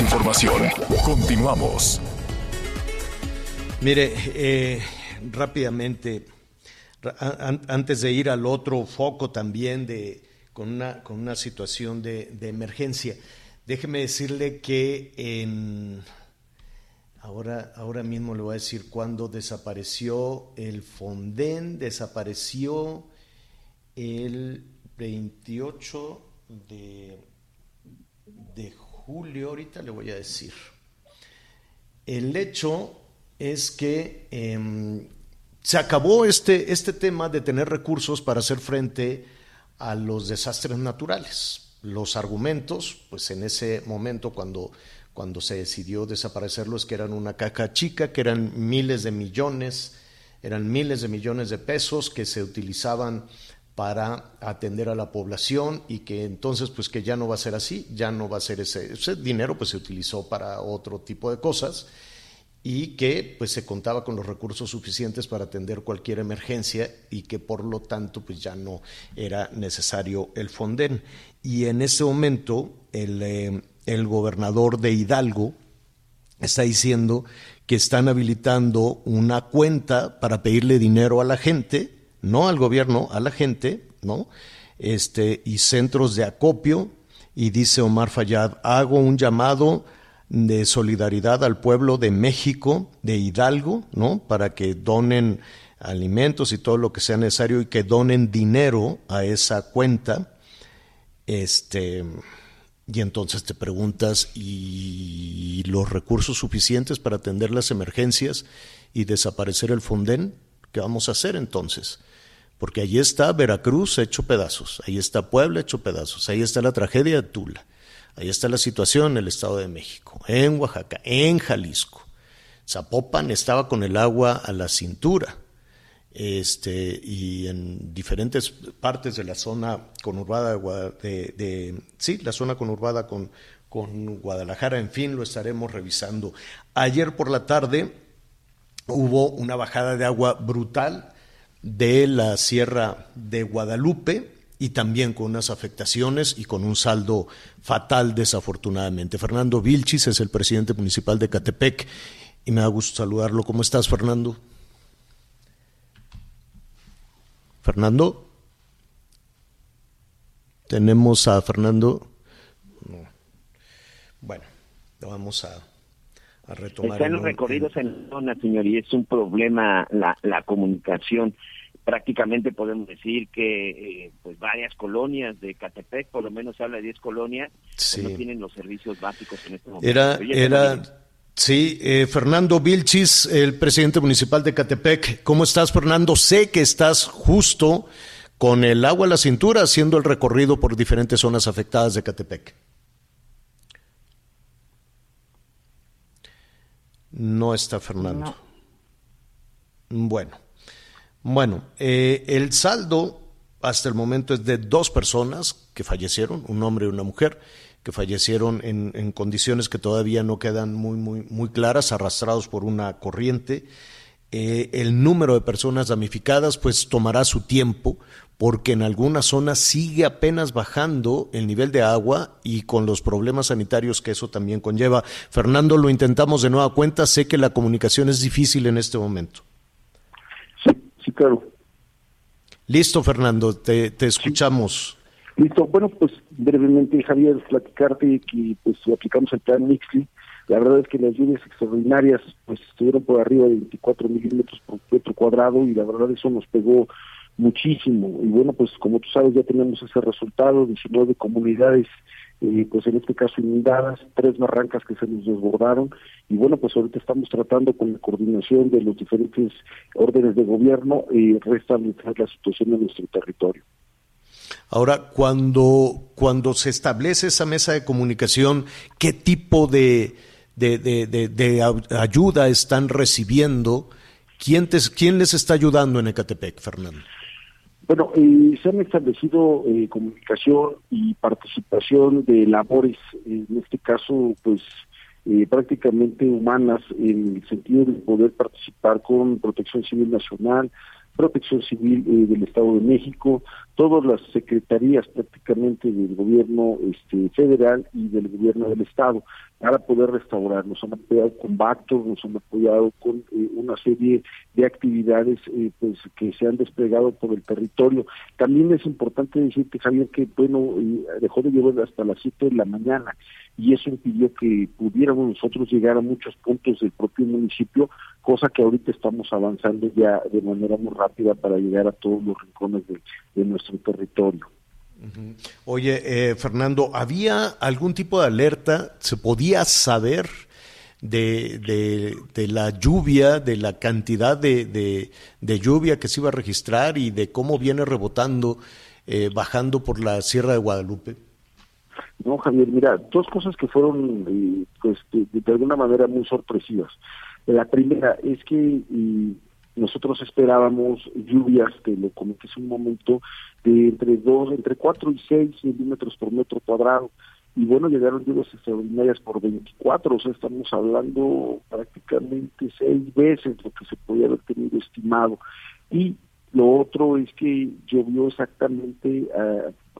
Información. Continuamos.
Mire, eh, rápidamente, antes de ir al otro foco también de con una, con una situación de, emergencia. Déjeme decirle que Ahora, ahora mismo le voy a decir cuándo desapareció el Fonden, desapareció el 28 de, de julio, ahorita le voy a decir. El hecho es que em, se acabó este, este tema de tener recursos para hacer frente a los desastres naturales. Los argumentos, pues en ese momento cuando cuando se decidió desaparecerlos, que eran una caca chica, que eran miles de millones, eran miles de millones de pesos que se utilizaban para atender a la población y que entonces pues que ya no va a ser así, ya no va a ser ese, ese dinero pues se utilizó para otro tipo de cosas y que pues se contaba con los recursos suficientes para atender cualquier emergencia y que por lo tanto pues ya no era necesario el Fonden. Y en ese momento el, eh, el gobernador de Hidalgo está diciendo que están habilitando una cuenta para pedirle dinero a la gente, no al gobierno, a la gente, ¿no? Este, y centros de acopio, y dice Omar Fayad, hago un llamado de solidaridad al pueblo de México, de Hidalgo, ¿no? Para que donen alimentos y todo lo que sea necesario y que donen dinero a esa cuenta. Este, y entonces te preguntas, ¿y los recursos suficientes para atender las emergencias y desaparecer el Fonden? ¿Qué vamos a hacer entonces? Porque ahí está Veracruz hecho pedazos, ahí está Puebla hecho pedazos, ahí está la tragedia de Tula, ahí está la situación en el Estado de México, en Oaxaca, en Jalisco. Zapopan estaba con el agua a la cintura este, y en diferentes partes de la zona conurbada de, de, sí, la zona conurbada con, con Guadalajara, en fin, lo estaremos revisando. Ayer por la tarde hubo una bajada de agua brutal de la Sierra de Guadalupe y también con unas afectaciones y con un saldo fatal desafortunadamente. Fernando Vilchis es el presidente municipal de Catepec y me da gusto saludarlo. ¿Cómo estás, Fernando? Fernando. Tenemos a Fernando. Bueno, vamos a, a retomar.
Están los recorridos en la zona, señor, y es un problema la, la comunicación. Prácticamente podemos decir que eh, pues varias colonias de Catepec, por lo menos se habla de 10 colonias, pues, no tienen los servicios básicos en este momento.
Era, era, Sí, eh, Fernando Vilchis, el presidente municipal de Catepec. ¿Cómo estás, Fernando? Sé que estás justo con el agua a la cintura haciendo el recorrido por diferentes zonas afectadas de Catepec. No está Fernando. Bueno, bueno, eh, el saldo hasta el momento es de dos personas que fallecieron, un hombre y una mujer que fallecieron en, condiciones que todavía no quedan muy, muy, muy claras, arrastrados por una corriente. Eh, el número de personas damnificadas pues tomará su tiempo porque en algunas zonas sigue apenas bajando el nivel de agua y con los problemas sanitarios que eso también conlleva. Fernando, lo intentamos de nueva cuenta, sé que la comunicación es difícil en este momento.
Sí, claro.
Listo, Fernando, te, te escuchamos.
Sí. Listo, bueno, pues brevemente, Javier, platicarte que pues aplicamos el plan Mixly. La verdad es que las lluvias extraordinarias pues estuvieron por arriba de 24 milímetros por metro cuadrado y la verdad eso nos pegó muchísimo. Y bueno, pues como tú sabes ya tenemos ese resultado, 19 comunidades eh, pues en este caso inundadas, tres barrancas que se nos desbordaron y bueno, pues ahorita estamos tratando con la coordinación de los diferentes órdenes de gobierno y restablecer la situación en nuestro territorio.
Ahora, cuando, cuando se establece esa mesa de comunicación, ¿qué tipo de ayuda están recibiendo? ¿Quién, te, ¿Quién les está ayudando en Ecatepec, Fernando?
Bueno, eh, se han establecido eh, comunicación y participación de labores, en este caso, pues eh, prácticamente humanas, en el sentido de poder participar con Protección Civil Nacional, Protección Civil eh, del Estado de México, todas las secretarías prácticamente del gobierno este, federal y del gobierno del estado para poder restaurar. Nos han apoyado con Bactor, nos han apoyado con eh, una serie de actividades eh, pues que se han desplegado por el territorio. También es importante decirte, Javier, que bueno, eh, dejó de llover hasta las 7 de la mañana y eso impidió que pudiéramos nosotros llegar a muchos puntos del propio municipio, cosa que ahorita estamos avanzando ya de manera muy rápida para llegar a todos los rincones de, nuestro territorio.
Oye, eh, Fernando, ¿había algún tipo de alerta? ¿Se podía saber de, de, la lluvia, de la cantidad de, de, lluvia que se iba a registrar y de cómo viene rebotando, eh, bajando por la Sierra de Guadalupe?
No, Javier, mira, dos cosas que fueron, eh, pues, de, alguna manera muy sorpresivas. La primera es que nosotros esperábamos lluvias, que lo comenté hace un momento, de entre dos, entre cuatro y seis milímetros por metro cuadrado. Y bueno, llegaron lluvias extraordinarias por 24, o sea, estamos hablando prácticamente seis veces lo que se podía haber tenido estimado. Y lo otro es que llovió exactamente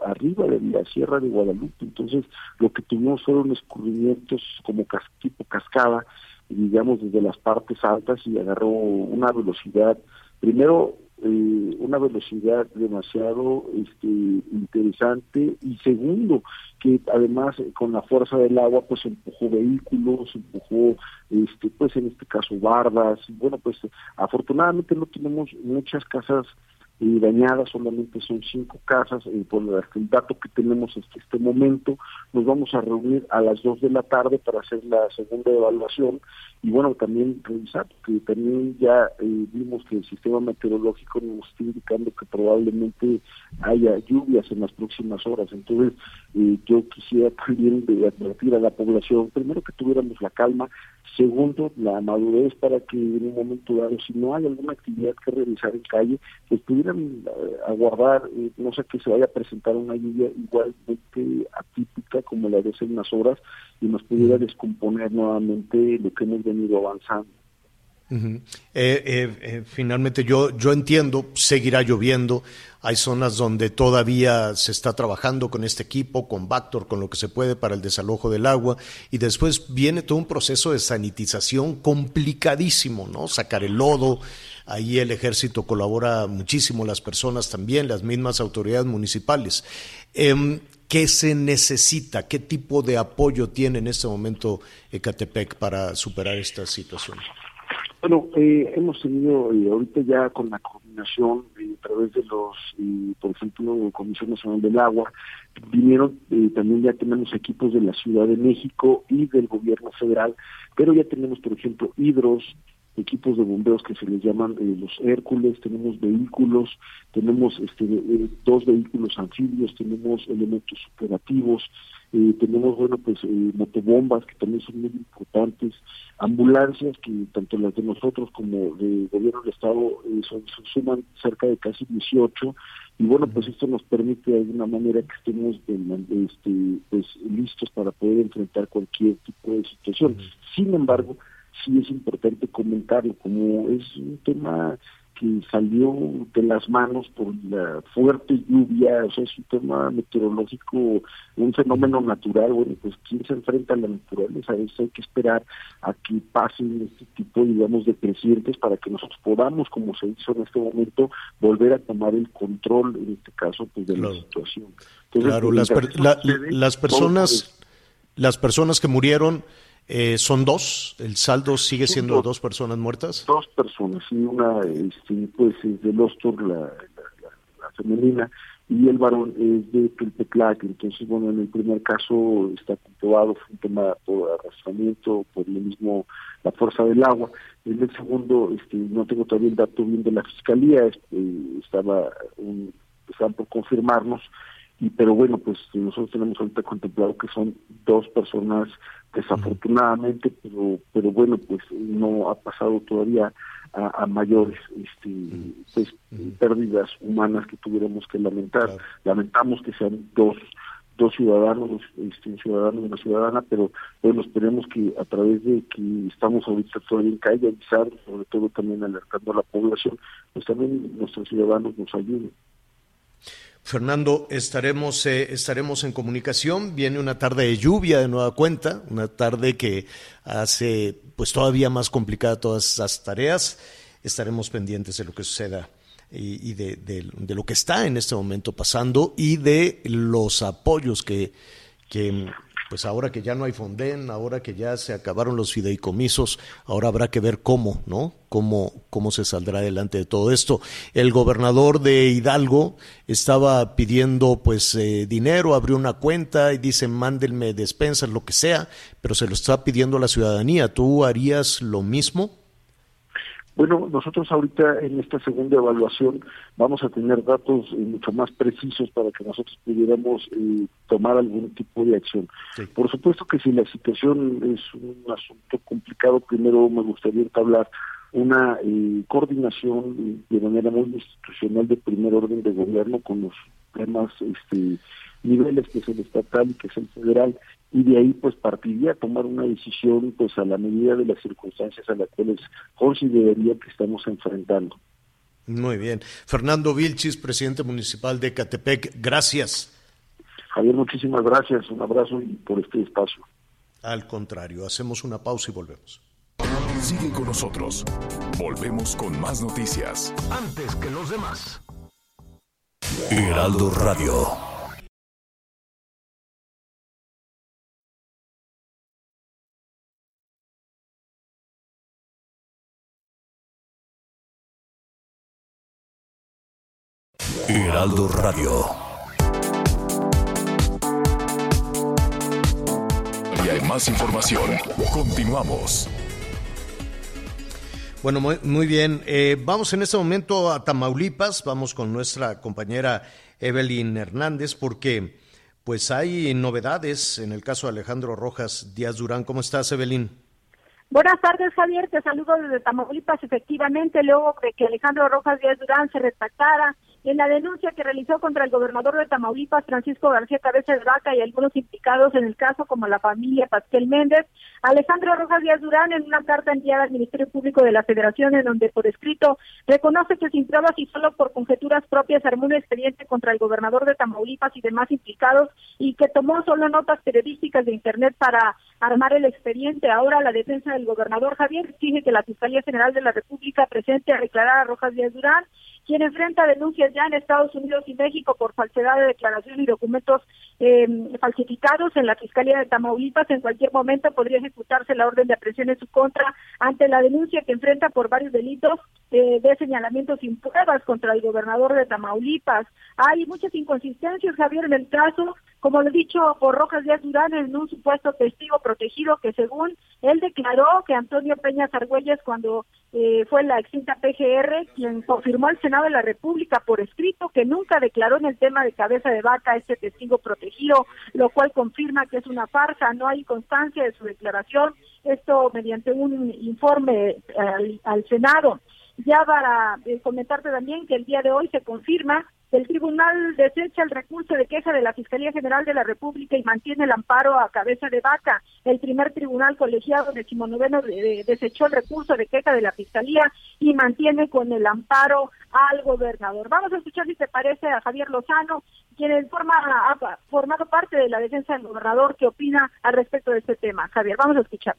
arriba de la Sierra de Guadalupe, entonces lo que tuvimos fueron escurrimientos como tipo cascada, digamos desde las partes altas y agarró una velocidad, primero eh, una velocidad demasiado este, interesante y segundo que además eh, con la fuerza del agua pues empujó vehículos empujó este pues en este caso bardas bueno pues afortunadamente no tenemos muchas casas y dañadas, solamente son cinco casas, y por el dato que tenemos hasta este momento, nos vamos a reunir a las dos de la tarde para hacer la segunda evaluación y bueno, también revisar, que también ya eh, vimos que el sistema meteorológico nos está indicando que probablemente haya lluvias en las próximas horas, entonces eh, yo quisiera también advertir a la población, primero que tuviéramos la calma, segundo, la madurez para que en un momento dado, si no hay alguna actividad que realizar en calle, pues pudieran eh, aguardar, eh, no sé que se vaya a presentar una lluvia igualmente atípica como la de hace unas horas y nos pudiera descomponer nuevamente lo que hemos venido avanzando.
Eh, finalmente yo, yo entiendo, seguirá lloviendo, hay zonas donde todavía se está trabajando con este equipo, con Bactor, con lo que se puede para el desalojo del agua, y después viene todo un proceso de sanitización complicadísimo, ¿no? Sacar el lodo, Ahí el ejército colabora muchísimo, las personas también, las mismas autoridades municipales. Em, ¿Qué se necesita? ¿Qué tipo de apoyo tiene en este momento Ecatepec para superar esta situación?
Bueno, eh, hemos tenido eh, ahorita ya con la coordinación eh, a través de los, por ejemplo, Comisión Nacional del Agua, vinieron, también ya tenemos equipos de la Ciudad de México y del gobierno federal, pero ya tenemos, por ejemplo, hidros, equipos de bomberos que se les llaman eh, los Hércules, tenemos vehículos, tenemos este, eh, dos vehículos anfibios, tenemos elementos operativos, eh, tenemos, bueno, pues motobombas que también son muy importantes, ambulancias que tanto las de nosotros como de gobierno del Estado son, suman cerca de casi 18 y bueno, pues esto nos permite de alguna manera que estemos este, pues, listos para poder enfrentar cualquier tipo de situación. Sin embargo, sí es importante comentarlo, como es un tema que salió de las manos por la fuerte lluvia, o sea, es un tema meteorológico, un fenómeno natural, bueno, pues quién se enfrenta a la naturaleza, eso hay que esperar a que pasen este tipo, digamos, de crecientes para que nosotros podamos, como se hizo en este momento, volver a tomar el control, en este caso, pues de la situación.
claro, las, las personas, las personas que murieron eh, ¿Son dos? ¿El saldo sigue siendo dos, personas muertas?
Dos personas, y una este, pues, es de Lostor, la, la, femenina, y el varón es de Tulteclac. Entonces, bueno, en el primer caso está comprobado, fue un tema por arrastramiento, por lo mismo la fuerza del agua. En el segundo, este, no tengo todavía el dato bien de la fiscalía, este, estaba un, por confirmarnos, y pero bueno, pues nosotros tenemos ahorita contemplado que son dos personas desafortunadamente, pero pero bueno, pues no ha pasado todavía a, mayores este pues pérdidas humanas que tuviéramos que lamentar. Lamentamos que sean dos dos ciudadanos, este, un ciudadano y una ciudadana, pero bueno, esperemos que a través de que estamos ahorita todavía en calle, avisar, sobre todo también alertando a la población, pues también nuestros ciudadanos nos ayuden.
Fernando, estaremos, eh, estaremos en comunicación. Viene una tarde de lluvia de nueva cuenta, una tarde que hace pues todavía más complicada todas esas tareas. Estaremos pendientes de lo que suceda y, de- de lo que está en este momento pasando y de los apoyos que, que pues ahora que ya no hay Fonden, ahora que ya se acabaron los fideicomisos, ahora habrá que ver cómo, ¿no? Cómo, cómo se saldrá adelante de todo esto. El gobernador de Hidalgo estaba pidiendo pues eh, dinero, abrió una cuenta y dice mándenme despensas, lo que sea, pero se lo está pidiendo a la ciudadanía. ¿Tú harías lo mismo?
Bueno, nosotros ahorita en esta segunda evaluación vamos a tener datos eh, mucho más precisos para que nosotros pudiéramos eh, tomar algún tipo de acción. Por supuesto que si la situación es un asunto complicado, primero me gustaría entablar una eh, coordinación eh, de manera muy institucional de primer orden de gobierno con los temas este, niveles que es el estatal y que es el federal y de ahí pues partiría a tomar una decisión pues a la medida de las circunstancias a las cuales consideraría que estamos enfrentando.
Muy bien. Fernando Vilchis, presidente municipal de Catepec, gracias.
Javier, muchísimas gracias, un abrazo y por este espacio.
Al contrario, hacemos una pausa y volvemos.
Sigue con nosotros. Volvemos con más noticias.
Antes que los demás.
Heraldo Radio. Heraldo Radio. Y hay más información. Continuamos.
Bueno, muy, muy bien. Eh, vamos en este momento a Tamaulipas. Vamos con nuestra compañera Evelyn Hernández porque pues hay novedades en el caso de Alejandro Rojas Díaz Durán. ¿Cómo estás, Evelyn?
Buenas tardes, Javier. Te saludo desde Tamaulipas. Efectivamente, luego de que Alejandro Rojas Díaz Durán se retractara en la denuncia que realizó contra el gobernador de Tamaulipas, Francisco García Cabeza de Vaca, y algunos implicados en el caso, como la familia Pasquel Méndez, Alejandro Rojas Díaz Durán, en una carta enviada al Ministerio Público de la Federación, en donde por escrito reconoce que sin pruebas y solo por conjeturas propias armó un expediente contra el gobernador de Tamaulipas y demás implicados, y que tomó solo notas periodísticas de Internet para armar el expediente. Ahora la defensa del gobernador Javier exige que la Fiscalía General de la República presente a declarar a Rojas Díaz Durán, quien enfrenta denuncias ya en Estados Unidos y México por falsedad de declaración y documentos eh, falsificados en la Fiscalía de Tamaulipas. En cualquier momento podría ejecutarse la orden de aprehensión en su contra ante la denuncia que enfrenta por varios delitos eh, de señalamientos sin pruebas contra el gobernador de Tamaulipas. Hay muchas inconsistencias, Javier, en el caso, como lo he dicho por Rojas Díaz Durán, en un supuesto testigo protegido que según él declaró que Antonio Peña Argüelles cuando eh, fue la extinta PGR quien confirmó al Senado de la República por escrito que nunca declaró en el tema de cabeza de vaca este testigo protegido, lo cual confirma que es una farsa, no hay constancia de su declaración, esto mediante un informe al, al Senado. Ya para eh, comentarte también que el día de hoy se confirma el tribunal desecha el recurso de queja de la Fiscalía General de la República y mantiene el amparo a cabeza de vaca. El primer tribunal colegiado decimonoveno de- de- desechó el recurso de queja de la Fiscalía y mantiene con el amparo al gobernador. Vamos a escuchar si te parece a Javier Lozano, quien forma, ha formado parte de la defensa del gobernador, que opina al respecto de este tema. Javier, vamos a escuchar.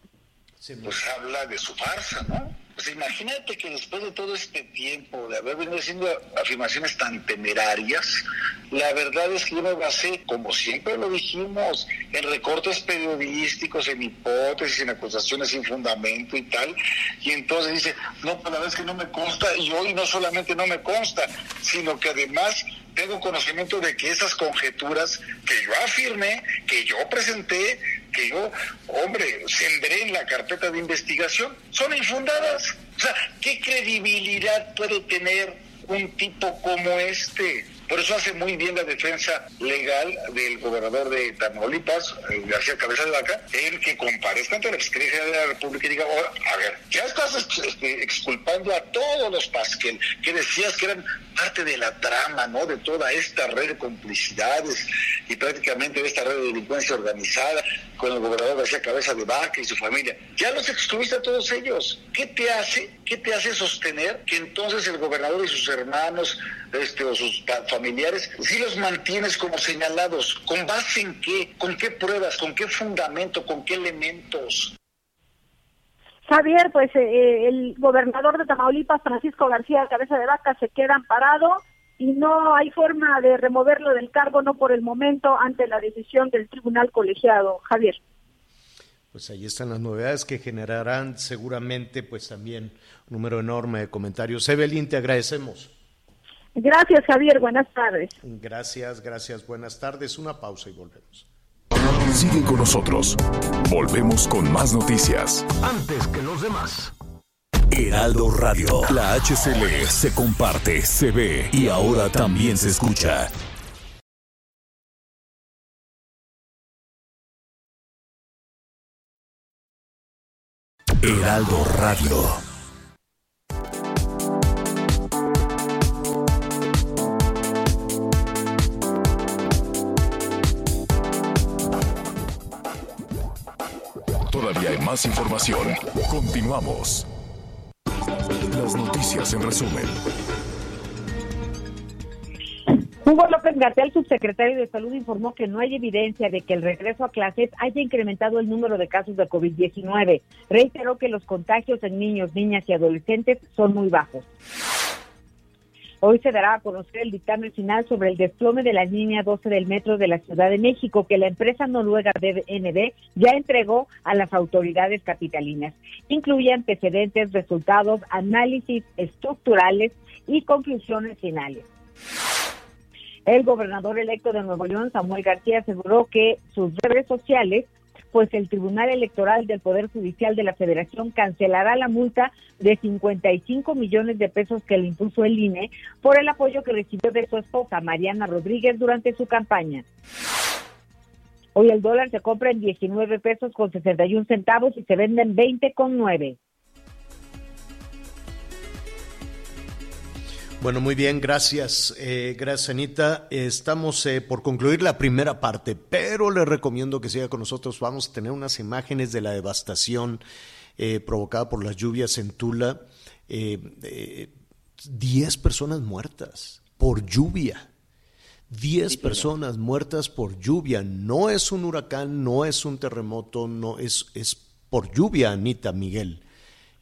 pues habla de su farsa, ¿no? Pues imagínate que después de todo este tiempo de haber venido haciendo afirmaciones tan temerarias, la verdad es que yo me basé, como siempre lo dijimos, en recortes periodísticos, en hipótesis, en acusaciones sin fundamento y tal, y entonces dice, no, pues la verdad es que no me consta, y hoy no solamente no me consta, sino que además tengo conocimiento de que esas conjeturas que yo afirmé, que yo presenté, que yo, hombre, sembré en la carpeta de investigación, son infundadas. O sea, ¿qué credibilidad puede tener un tipo como este? Por eso hace muy bien la defensa legal del gobernador de Tamaulipas, eh, García Cabeza de Vaca, en que comparezca ante la General de la República y diga, "Ahora, a ver, ya estás ex- este, exculpando a todos los Pasquel, que decías que eran parte de la trama, ¿no? De toda esta red de complicidades y prácticamente de esta red de delincuencia organizada con el gobernador García Cabeza de Vaca y su familia. Ya los excluiste a todos ellos. ¿Qué te hace, qué te hace sostener que entonces el gobernador y sus hermanos, este, o sus familiares, si los mantienes como señalados, ¿con base en qué? ¿Con qué pruebas? ¿Con qué fundamento? ¿Con qué elementos?
Javier, pues eh, eh, el gobernador de Tamaulipas, Francisco García Cabeza de Vaca, se queda amparado y no hay forma de removerlo del cargo, no por el momento, ante la decisión del tribunal colegiado. Javier.
Pues ahí están las novedades que generarán seguramente pues también un número enorme de comentarios. Evelyn, te agradecemos.
Gracias, Javier. Buenas tardes.
Gracias, gracias. Buenas tardes. Una pausa y volvemos.
Sigue con nosotros. Volvemos con más noticias.
Antes que los demás.
Heraldo Radio. La HCL se comparte, se ve y ahora también se escucha. Heraldo Radio. Todavía hay más información. Continuamos. Las noticias en resumen.
Hugo López Gatel, subsecretario de Salud, informó que no hay evidencia de que el regreso a clases haya incrementado el número de casos de COVID-19. Reiteró que los contagios en niños, niñas y adolescentes son muy bajos. Hoy se dará a conocer el dictamen final sobre el desplome de la línea 12 del metro de la Ciudad de México, que la empresa noruega DNB ya entregó a las autoridades capitalinas. Incluye antecedentes, resultados, análisis estructurales y conclusiones finales. El gobernador electo de Nuevo León, Samuel García, aseguró que sus redes sociales, pues el Tribunal Electoral del Poder Judicial de la Federación cancelará la multa de 55 millones de pesos que le impuso el INE por el apoyo que recibió de su esposa, Mariana Rodríguez, durante su campaña. Hoy el dólar se compra en 19 pesos con 61 centavos y se vende en 20 con 9.
Bueno, muy bien, gracias. Eh, gracias, Anita. Estamos eh, por concluir la primera parte, pero le recomiendo que siga con nosotros. Vamos a tener unas imágenes de la devastación eh, provocada por las lluvias en Tula. Diez personas muertas por lluvia. Diez personas muertas por lluvia. No es un huracán, no es un terremoto, no es, es por lluvia, Anita Miguel.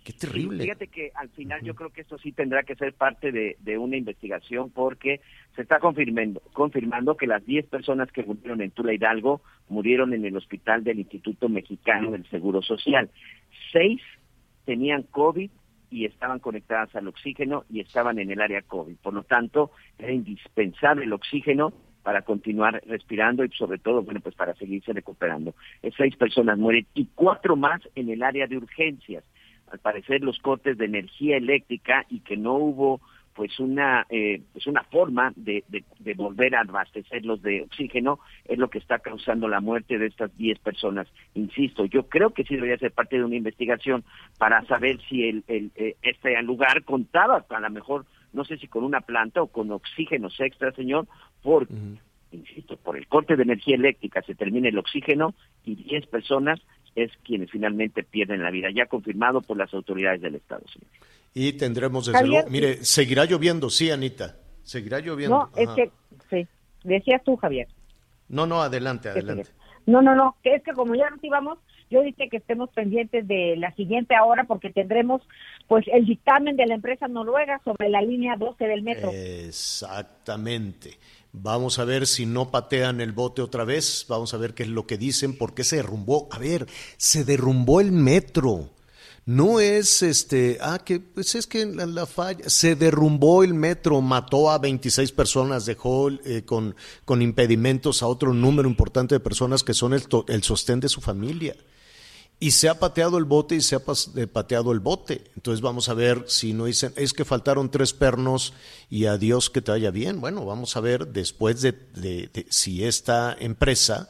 Qué terrible.
Fíjate que al final yo creo que esto sí tendrá que ser parte de, de una investigación porque se está confirmando, confirmando que las 10 personas que murieron en Tula Hidalgo murieron en el hospital del Instituto Mexicano del Seguro Social. Seis tenían COVID y estaban conectadas al oxígeno y estaban en el área COVID. Por lo tanto, era indispensable el oxígeno para continuar respirando y sobre todo, bueno, pues para seguirse recuperando. Seis personas mueren y cuatro más en el área de urgencias al parecer los cortes de energía eléctrica y que no hubo pues una eh, pues una forma de, de, volver a abastecerlos de oxígeno es lo que está causando la muerte de estas 10 personas. Insisto, yo creo que sí debería ser parte de una investigación para saber si el, el eh, este lugar contaba a lo mejor no sé si con una planta o con oxígenos extra, señor, por insisto, por el corte de energía eléctrica se termina el oxígeno y 10 personas es quienes finalmente pierden la vida, ya confirmado por las autoridades del Estado. Señor.
Y tendremos, desde luego, mire, seguirá lloviendo, sí, Anita, seguirá lloviendo.
No, es que, sí, decías tú, Javier.
No, no, adelante, adelante.
No, no, no, que es que como ya nos íbamos, yo dije que estemos pendientes de la siguiente hora porque tendremos pues el dictamen de la empresa noruega sobre la línea 12 del metro.
Exactamente. Vamos a ver si no patean el bote otra vez. Vamos a ver qué es lo que dicen, por qué se derrumbó. A ver, se derrumbó el metro. No es este, ah, que pues es que la, falla, se derrumbó el metro, mató a 26 personas, dejó eh, con, con impedimentos a otro número importante de personas que son el, el sostén de su familia y se ha pateado el bote y se ha eh, pateado el bote. Entonces vamos a ver si no dicen, es que faltaron tres pernos y adiós que te vaya bien. Bueno, vamos a ver después de, si esta empresa,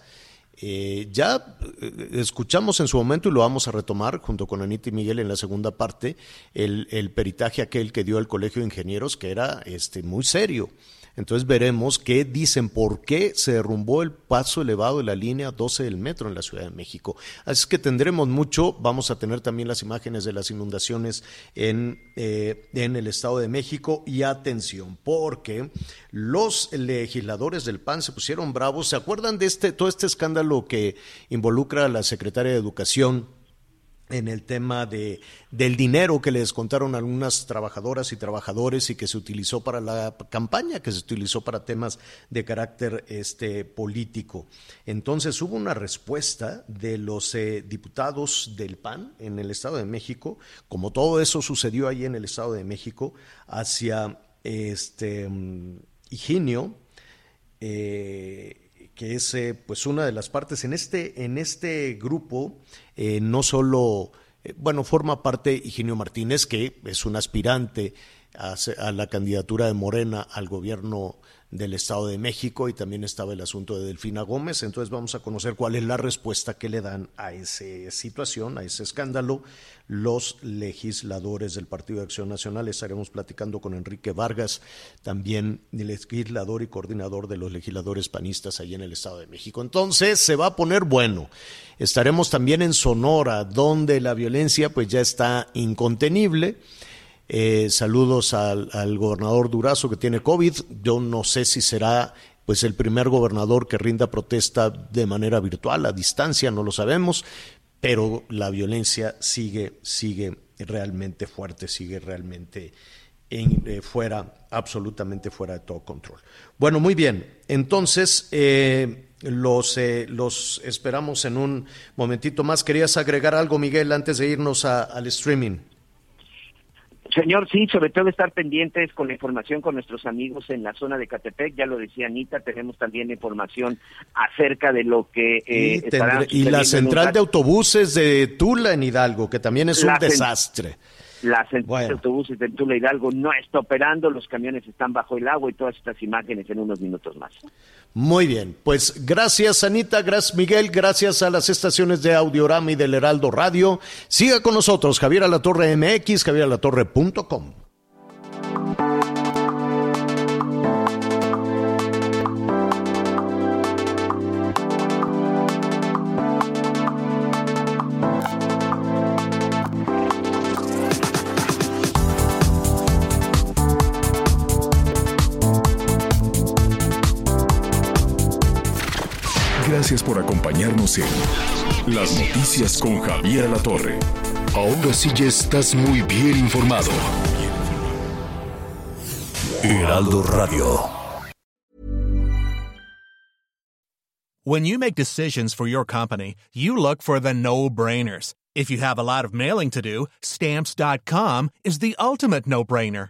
eh, ya eh, escuchamos en su momento y lo vamos a retomar junto con Anita y Miguel en la segunda parte, el, el peritaje aquel que dio el Colegio de Ingenieros, que era este, muy serio Entonces veremos qué dicen, por qué se derrumbó el paso elevado de la línea 12 del metro en la Ciudad de México. Así que tendremos mucho, vamos a tener también las imágenes de las inundaciones en, eh, en el Estado de México y atención, porque los legisladores del PAN se pusieron bravos, ¿se acuerdan de este, todo este escándalo que involucra a la secretaria de Educación? En el tema de, del dinero que le descontaron algunas trabajadoras y trabajadores y que se utilizó para la campaña, que se utilizó para temas de carácter este, político. Entonces hubo una respuesta de los eh, diputados del PAN en el Estado de México, como todo eso sucedió ahí en el Estado de México, hacia este, mm, Higinio. Eh, que es eh, pues una de las partes en este en este grupo eh, no solo eh, bueno forma parte Higinio Martínez que es un aspirante a, a, la candidatura de Morena al gobierno del Estado de México y también estaba el asunto de Delfina Gómez. Entonces vamos a conocer cuál es la respuesta que le dan a esa situación, a ese escándalo, los legisladores del Partido de Acción Nacional. Estaremos platicando con Enrique Vargas, también legislador y coordinador de los legisladores panistas allí en el Estado de México. Entonces se va a poner bueno. Estaremos también en Sonora, donde la violencia pues ya está incontenible. Eh, saludos al, gobernador Durazo que tiene COVID. Yo no sé si será pues el primer gobernador que rinda protesta de manera virtual, a distancia, no lo sabemos, pero la violencia sigue, sigue realmente fuerte, sigue realmente en, eh, fuera, absolutamente fuera de todo control. Bueno, muy bien. Entonces, eh, los, eh, los esperamos en un momentito más. ¿Querías agregar algo, Miguel, antes de irnos al streaming?
Señor, sí, sobre todo estar pendientes con la información con nuestros amigos en la zona de Catepec, ya lo decía Anita, tenemos también información acerca de lo que eh,
y, tendré, y la central de autobuses de Tula en Hidalgo, que también es
La
un desastre.
La central
Bueno.
de autobuses de Tula Hidalgo no está operando, los camiones están bajo el agua y todas estas imágenes en unos minutos más.
Muy bien, pues gracias Anita, gracias Miguel, gracias a las estaciones de Audiorama y del Heraldo Radio. Siga con nosotros, Javier Alatorre MX, javieralatorre.com.
Gracias por acompañarnos en Las Noticias con Javier La Torre. Ahora sí ya estás muy bien informado. Heraldo Radio.
When you make decisions for your company, you look for the no brainers. If you have a lot of mailing to do, stamps.com is the ultimate no brainer.